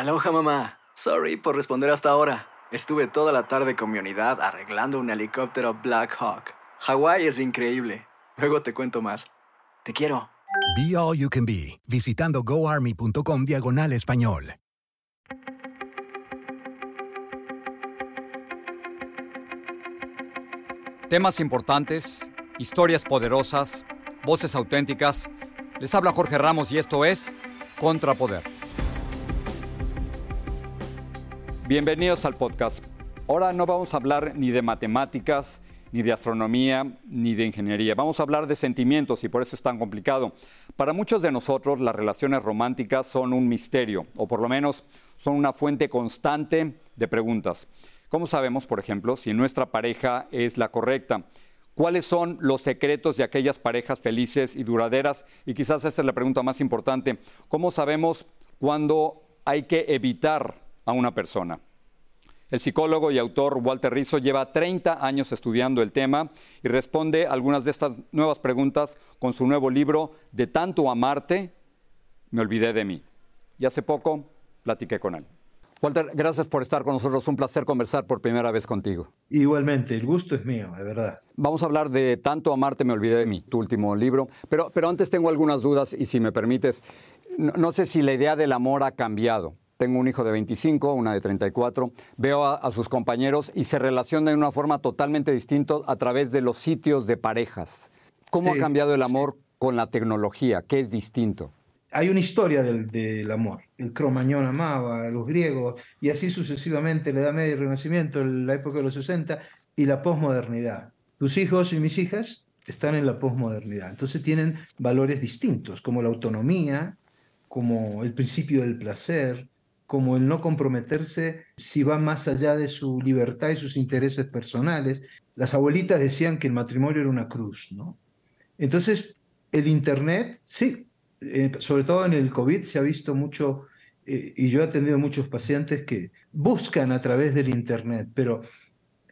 Aloha mamá. Sorry por responder hasta ahora. Estuve toda la tarde con mi unidad arreglando un helicóptero Black Hawk. Hawái es increíble. Luego te cuento más. Te quiero. Be All You Can Be, visitando goarmy.com diagonal español. Temas importantes, historias poderosas, voces auténticas. Les habla Jorge Ramos y esto es Contrapoder. Bienvenidos al podcast. Ahora no vamos a hablar ni de matemáticas, ni de astronomía, ni de ingeniería. Vamos a hablar de sentimientos y por eso es tan complicado. Para muchos de nosotros las relaciones románticas son un misterio, o por lo menos son una fuente constante de preguntas. ¿Cómo sabemos, por ejemplo, si nuestra pareja es la correcta? ¿Cuáles son los secretos de aquellas parejas felices y duraderas? Y quizás esa es la pregunta más importante. ¿Cómo sabemos cuándo hay que evitar a una persona? El psicólogo y autor Walter Rizzo lleva 30 años estudiando el tema y responde algunas de estas nuevas preguntas con su nuevo libro De tanto amarte, me olvidé de mí. Y hace poco platiqué con él. Walter, gracias por estar con nosotros. Un placer conversar por primera vez contigo. Igualmente, el gusto es mío, de verdad. Vamos a hablar de Tanto Amarte me olvidé de mí, tu último libro. Pero, pero antes tengo algunas dudas y si me permites, no, no sé si la idea del amor ha cambiado. Tengo un hijo de 25, una de 34. Veo a, a, sus compañeros y se relacionan de una forma totalmente distinta a través de los sitios de parejas. ¿Cómo sí, ha cambiado el amor sí. con la tecnología? ¿Qué es distinto? hay una historia del, del, amor. El cromañón amaba a los griegos y así sucesivamente, la Edad Media y el Renacimiento, la época de los 60 y la posmodernidad. Tus hijos y mis hijas están en la posmodernidad, entonces tienen valores distintos, como la autonomía, como el principio del placer, como el no comprometerse si va más allá de su libertad y sus intereses personales. Las abuelitas decían que el matrimonio era una cruz, ¿no? Entonces, el Internet, sí, eh, sobre todo en el COVID se ha visto mucho, eh, y yo he atendido muchos pacientes que buscan a través del Internet, pero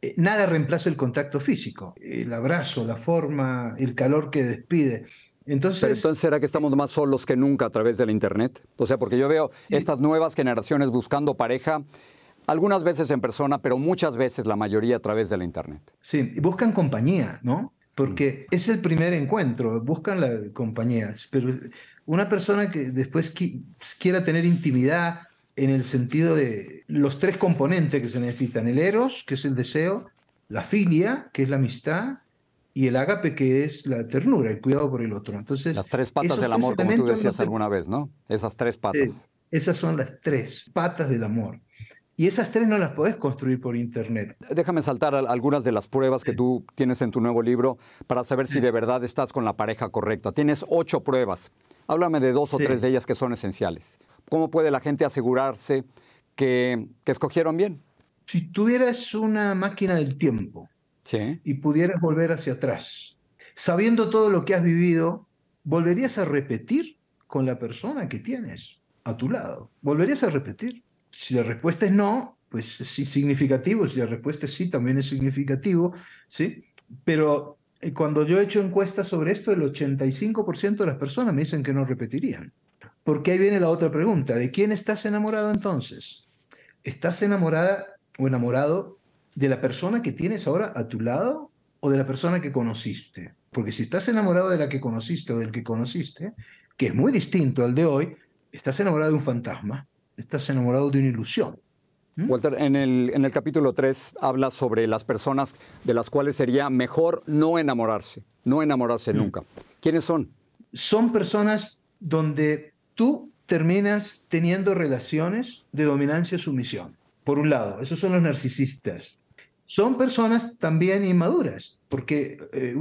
eh, nada reemplaza el contacto físico, el abrazo, la forma, el calor que despide. Entonces, Pero entonces, ¿será que estamos más solos que nunca a través del Internet? O sea, porque yo veo estas nuevas generaciones buscando pareja, algunas veces en persona, pero muchas veces, la mayoría, a través del Internet. Sí, y buscan compañía, ¿no? Porque es el primer encuentro, buscan la compañía, pero una persona que después quiera tener intimidad en el sentido de los tres componentes que se necesitan, el eros, que es el deseo, la filia, que es la amistad, y el ágape, que es la ternura, el cuidado por el otro. Entonces, las tres patas del amor, como tú decías no alguna vez, ¿no? Esas tres patas. esas son las tres patas del amor. Y esas tres no las podés construir por internet. Déjame saltar algunas de las pruebas que tú tienes en tu nuevo libro para saber si de verdad estás con la pareja correcta. Tienes ocho pruebas. Háblame de dos o sí. tres de ellas que son esenciales. ¿Cómo puede la gente asegurarse que, que escogieron bien? Si tuvieras una máquina del tiempo y pudieras volver hacia atrás, sabiendo todo lo que has vivido, ¿volverías a repetir con la persona que tienes a tu lado? ¿Volverías a repetir? Si la respuesta es no, pues sí significativo, si la respuesta es sí, también es significativo, ¿sí? Pero eh, cuando yo he hecho encuestas sobre esto, el 85% de las personas me dicen que no repetirían. Porque ahí viene la otra pregunta, ¿de quién estás enamorado entonces? ¿Estás enamorada o enamorado de la persona que tienes ahora a tu lado o de la persona que conociste? Porque si estás enamorado de la que conociste o del que conociste, que es muy distinto al de hoy, estás enamorado de un fantasma estás enamorado de una ilusión. ¿Mm? Walter, en el, en el capítulo 3 habla sobre las personas de las cuales sería mejor no enamorarse, no enamorarse ¿Mm? nunca. ¿Quiénes son? Son personas donde tú terminas teniendo relaciones de dominancia-sumisión. Por un lado, esos son los narcisistas. Son personas también inmaduras, porque eh,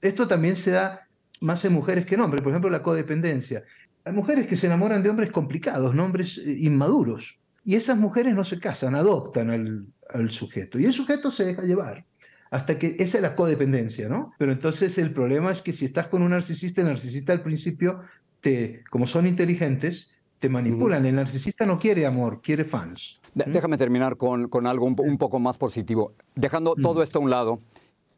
esto también se da más en mujeres que en hombres. Por ejemplo, la codependencia. Hay mujeres que se enamoran de hombres complicados, ¿no? hombres eh, inmaduros. Y esas mujeres no se casan, adoptan al, al, sujeto. Y el sujeto se deja llevar. Hasta que esa es la codependencia, ¿no? Pero entonces el problema es que si estás con un narcisista, el narcisista al principio, te, como son inteligentes, te manipulan. El narcisista no quiere amor, quiere fans. Déjame terminar con, con algo un, un, poco más positivo. Dejando todo esto a un lado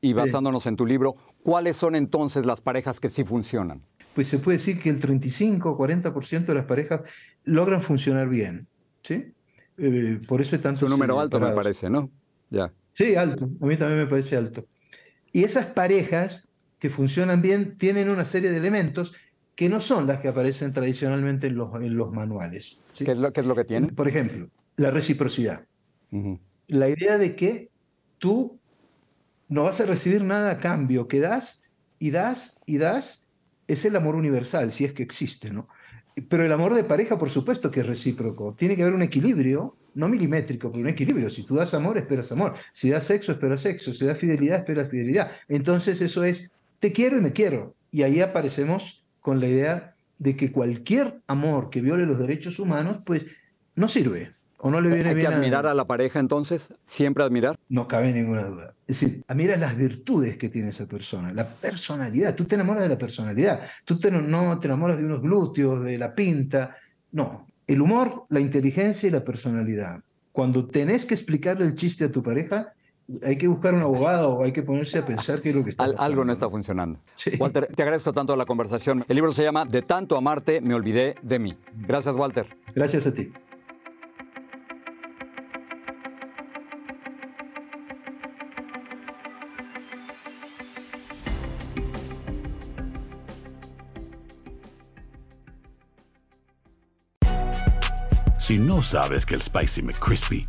y basándonos en tu libro, ¿cuáles son entonces las parejas que sí funcionan? pues se puede decir que el 35 o 40% de las parejas logran funcionar bien. ¿sí? Eh, por eso es tanto... Es un número alto, me parece, ¿no? Ya. Sí, alto. A mí también me parece alto. Y esas parejas que funcionan bien tienen una serie de elementos que no son las que aparecen tradicionalmente en los, en los manuales. ¿Qué, es lo, ¿Qué es lo que tienen? Por ejemplo, la reciprocidad. La idea de que tú no vas a recibir nada a cambio, que das y das y das, es el amor universal, si es que existe, ¿no? Pero el amor de pareja, por supuesto que es recíproco. Tiene que haber un equilibrio, no milimétrico, pero un equilibrio. Si tú das amor, esperas amor. Si das sexo, esperas sexo. Si das fidelidad, esperas fidelidad. Entonces eso es, te quiero y me quiero. Y ahí aparecemos con la idea de que cualquier amor que viole los derechos humanos, pues no sirve. ¿O no le viene ¿Hay bien que admirar a... la pareja entonces? ¿Siempre admirar? No cabe ninguna duda. Es decir, admiras las virtudes que tiene esa persona, la personalidad. Tú te enamoras de la personalidad. Tú te, no te enamoras de unos glúteos, de la pinta. No. El humor, la inteligencia y la personalidad. Cuando tenés que explicarle el chiste a tu pareja, hay que buscar un abogado o hay que ponerse a pensar qué es lo que está pasando. Algo no está funcionando. Walter, te agradezco tanto la conversación. El libro se llama De tanto amarte, me olvidé de mí. Gracias, Walter. Gracias a ti. Si no sabes que el Spicy McCrispy